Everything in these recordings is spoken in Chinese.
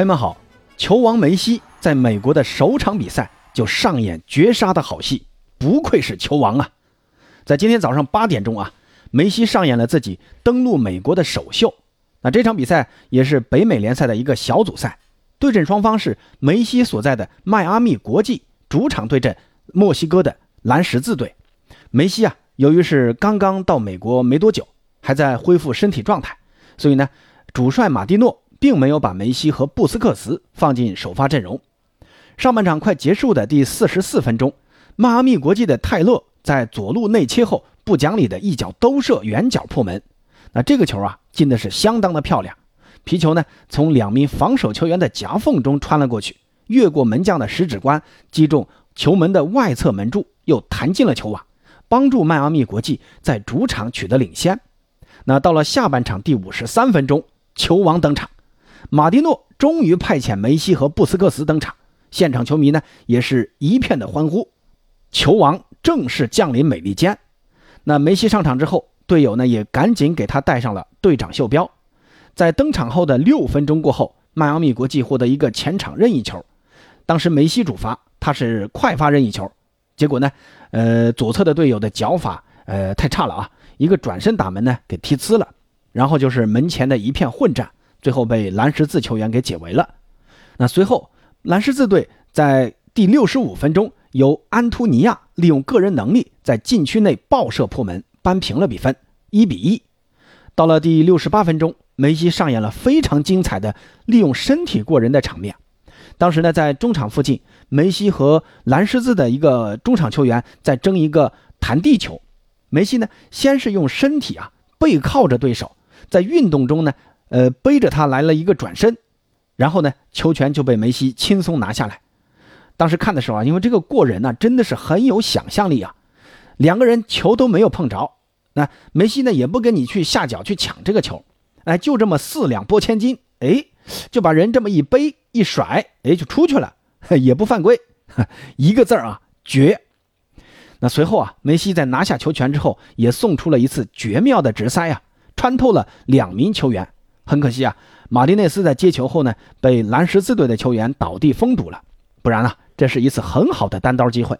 朋友们好，球王梅西在美国的首场比赛就上演绝杀的好戏，不愧是球王啊！在今天早上八点钟啊，梅西上演了自己登陆美国的首秀。那这场比赛也是北美联赛的一个小组赛，对阵双方是梅西所在的迈阿密国际主场对阵墨西哥的蓝十字队。梅西啊，由于是刚刚到美国没多久，还在恢复身体状态，所以呢，主帅马蒂诺。并没有把梅西和布斯克茨放进首发阵容。上半场快结束的第四十四分钟，迈阿密国际的泰勒在左路内切后不讲理的一脚兜射远角破门。那这个球啊进的是相当的漂亮，皮球呢从两名防守球员的夹缝中穿了过去，越过门将的食指关，击中球门的外侧门柱，又弹进了球网，帮助迈阿密国际在主场取得领先。那到了下半场第五十三分钟，球王登场。马蒂诺终于派遣梅西和布斯克茨登场，现场球迷呢也是一片的欢呼，球王正式降临美利坚。那梅西上场之后，队友呢也赶紧给他戴上了队长袖标。在登场后的六分钟过后，迈阿密国际获得一个前场任意球，当时梅西主罚，他是快发任意球，结果呢，呃，左侧的队友的脚法呃太差了啊，一个转身打门呢给踢呲了，然后就是门前的一片混战。最后被蓝十字球员给解围了。那随后，蓝十字队在第六十五分钟由安图尼亚利用个人能力在禁区内爆射破门，扳平了比分，一比一。到了第六十八分钟，梅西上演了非常精彩的利用身体过人的场面。当时呢，在中场附近，梅西和蓝十字的一个中场球员在争一个弹地球。梅西呢，先是用身体啊背靠着对手，在运动中呢。呃，背着他来了一个转身，然后呢，球权就被梅西轻松拿下来。当时看的时候啊，因为这个过人呢，真的是很有想象力啊。两个人球都没有碰着，那梅西呢也不跟你去下脚去抢这个球，哎，就这么四两拨千斤，哎，就把人这么一背一甩，哎，就出去了，也不犯规，一个字儿啊，绝。那随后啊，梅西在拿下球权之后，也送出了一次绝妙的直塞啊，穿透了两名球员。很可惜啊，马丁内斯在接球后呢，被蓝十字队的球员倒地封堵了，不然啊，这是一次很好的单刀机会。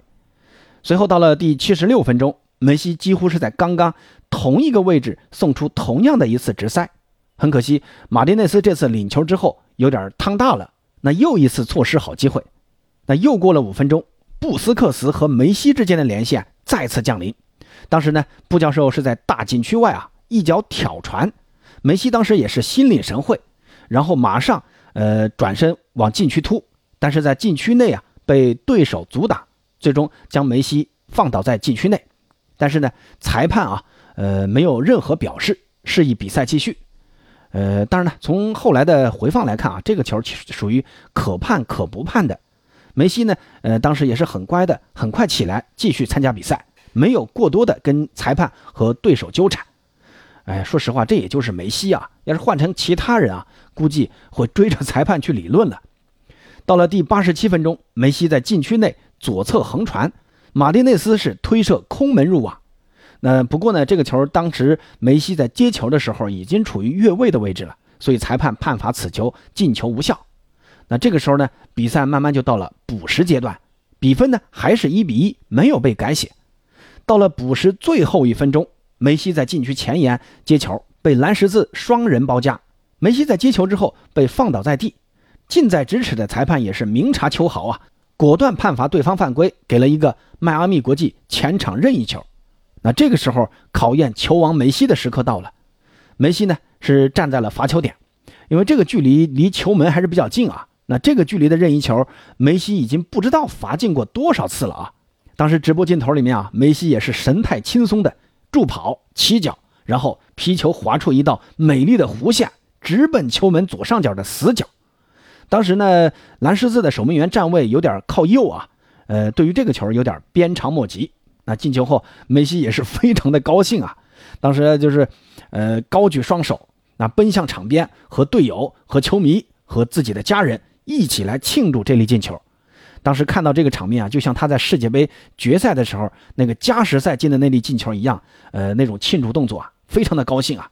随后到了第七十六分钟，梅西几乎是在刚刚同一个位置送出同样的一次直塞，很可惜，马丁内斯这次领球之后有点趟大了，那又一次错失好机会。那又过了五分钟，布斯克茨和梅西之间的连线再次降临，当时呢，布教授是在大禁区外啊，一脚挑传。梅西当时也是心领神会，然后马上呃转身往禁区突，但是在禁区内啊被对手阻挡，最终将梅西放倒在禁区内。但是呢，裁判啊呃没有任何表示，示意比赛继续。呃，当然呢，从后来的回放来看啊，这个球其实属于可判可不判的。梅西呢，呃当时也是很乖的，很快起来继续参加比赛，没有过多的跟裁判和对手纠缠。哎，说实话，这也就是梅西啊。要是换成其他人啊，估计会追着裁判去理论了。到了第八十七分钟，梅西在禁区内左侧横传，马丁内斯是推射空门入网。那不过呢，这个球当时梅西在接球的时候已经处于越位的位置了，所以裁判判罚此球进球无效。那这个时候呢，比赛慢慢就到了补时阶段，比分呢还是一比一，没有被改写。到了补时最后一分钟。梅西在禁区前沿接球，被蓝十字双人包夹。梅西在接球之后被放倒在地，近在咫尺的裁判也是明察秋毫啊，果断判罚对方犯规，给了一个迈阿密国际前场任意球。那这个时候，考验球王梅西的时刻到了。梅西呢是站在了罚球点，因为这个距离离球门还是比较近啊。那这个距离的任意球，梅西已经不知道罚进过多少次了啊。当时直播镜头里面啊，梅西也是神态轻松的。助跑起脚，然后皮球划出一道美丽的弧线，直奔球门左上角的死角。当时呢，蓝十字的守门员站位有点靠右啊，呃，对于这个球有点鞭长莫及。那进球后，梅西也是非常的高兴啊，当时就是，呃，高举双手，那奔向场边，和队友、和球迷、和自己的家人一起来庆祝这粒进球。当时看到这个场面啊，就像他在世界杯决赛的时候那个加时赛进的那粒进球一样，呃，那种庆祝动作啊，非常的高兴啊。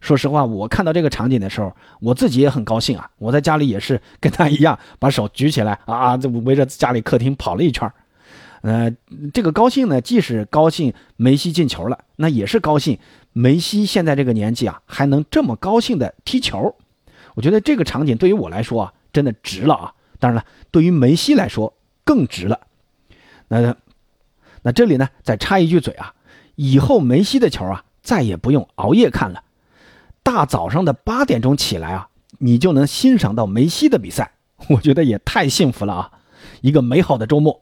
说实话，我看到这个场景的时候，我自己也很高兴啊。我在家里也是跟他一样，把手举起来啊，这围着家里客厅跑了一圈呃，这个高兴呢，既是高兴梅西进球了，那也是高兴梅西现在这个年纪啊，还能这么高兴的踢球。我觉得这个场景对于我来说啊，真的值了啊。当然了，对于梅西来说更值了。那那这里呢，再插一句嘴啊，以后梅西的球啊，再也不用熬夜看了，大早上的八点钟起来啊，你就能欣赏到梅西的比赛。我觉得也太幸福了啊，一个美好的周末。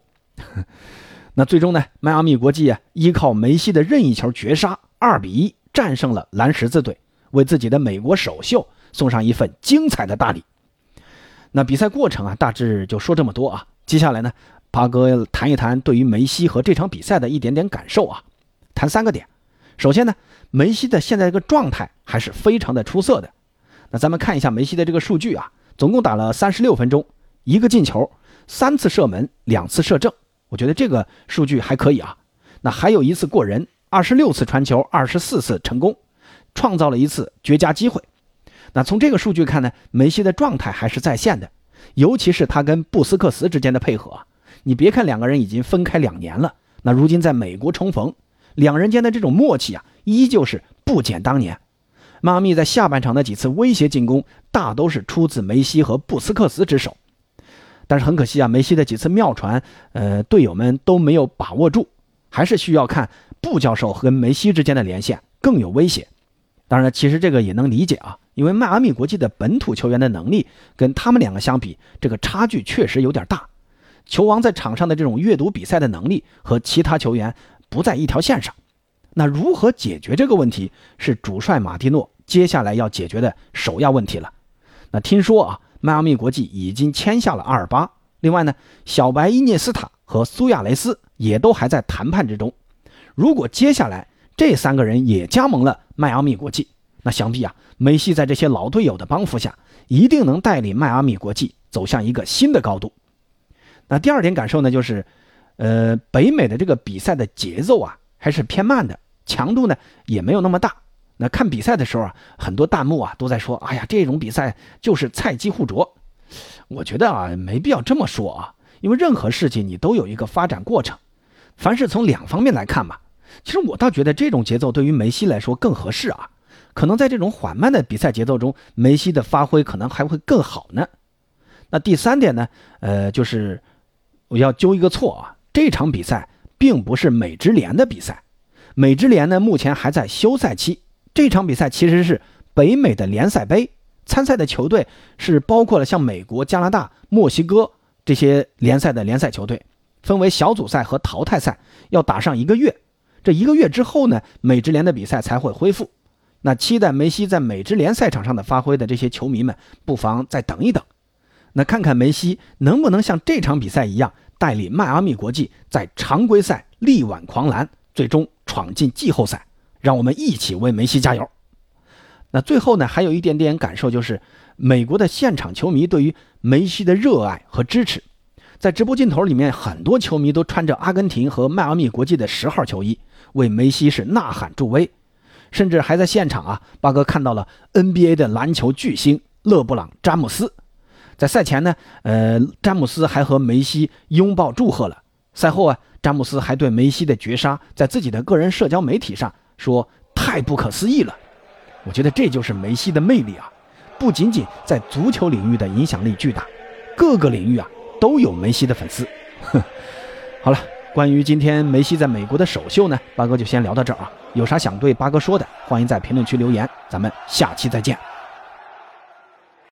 那最终呢？迈阿密国际啊，依靠梅西的任意球绝杀，二比一战胜了蓝十字队，为自己的美国首秀送上一份精彩的大礼。那比赛过程啊，大致就说这么多啊。接下来呢，八哥谈一谈对于梅西和这场比赛的一点点感受啊。谈三个点。首先呢，梅西的现在这个状态还是非常的出色的。那咱们看一下梅西的这个数据啊，总共打了三十六分钟，一个进球。三次射门，两次射正，我觉得这个数据还可以啊。那还有一次过人，二十六次传球，二十四次成功，创造了一次绝佳机会。那从这个数据看呢，梅西的状态还是在线的，尤其是他跟布斯克茨之间的配合。你别看两个人已经分开两年了，那如今在美国重逢，两人间的这种默契啊，依旧是不减当年。迈阿密在下半场的几次威胁进攻，大都是出自梅西和布斯克茨之手。但是很可惜啊，梅西的几次妙传，呃，队友们都没有把握住，还是需要看布教授和梅西之间的连线更有威胁。当然，其实这个也能理解啊，因为迈阿密国际的本土球员的能力跟他们两个相比，这个差距确实有点大。球王在场上的这种阅读比赛的能力和其他球员不在一条线上。那如何解决这个问题，是主帅马蒂诺接下来要解决的首要问题了。那听说啊。迈阿密国际已经签下了阿尔巴，另外呢，小白伊涅斯塔和苏亚雷斯也都还在谈判之中。如果接下来这三个人也加盟了迈阿密国际，那想必啊，梅西在这些老队友的帮扶下，一定能带领迈阿密国际走向一个新的高度。那第二点感受呢，就是，呃，北美的这个比赛的节奏啊，还是偏慢的，强度呢也没有那么大。那看比赛的时候啊，很多弹幕啊都在说：“哎呀，这种比赛就是菜鸡互啄。”我觉得啊，没必要这么说啊，因为任何事情你都有一个发展过程，凡是从两方面来看嘛。其实我倒觉得这种节奏对于梅西来说更合适啊，可能在这种缓慢的比赛节奏中，梅西的发挥可能还会更好呢。那第三点呢，呃，就是我要纠一个错啊，这场比赛并不是美职联的比赛，美职联呢目前还在休赛期。这场比赛其实是北美的联赛杯，参赛的球队是包括了像美国、加拿大、墨西哥这些联赛的联赛球队，分为小组赛和淘汰赛，要打上一个月。这一个月之后呢，美职联的比赛才会恢复。那期待梅西在美职联赛场上的发挥的这些球迷们，不妨再等一等。那看看梅西能不能像这场比赛一样，带领迈阿密国际在常规赛力挽狂澜，最终闯进季后赛。让我们一起为梅西加油。那最后呢，还有一点点感受，就是美国的现场球迷对于梅西的热爱和支持。在直播镜头里面，很多球迷都穿着阿根廷和迈阿密国际的十号球衣，为梅西是呐喊助威。甚至还在现场啊，八哥看到了 NBA 的篮球巨星勒布朗·詹姆斯。在赛前呢，呃，詹姆斯还和梅西拥抱祝贺了。赛后啊，詹姆斯还对梅西的绝杀在自己的个人社交媒体上。说太不可思议了，我觉得这就是梅西的魅力啊！不仅仅在足球领域的影响力巨大，各个领域啊都有梅西的粉丝。哼，好了，关于今天梅西在美国的首秀呢，八哥就先聊到这儿啊。有啥想对八哥说的，欢迎在评论区留言，咱们下期再见。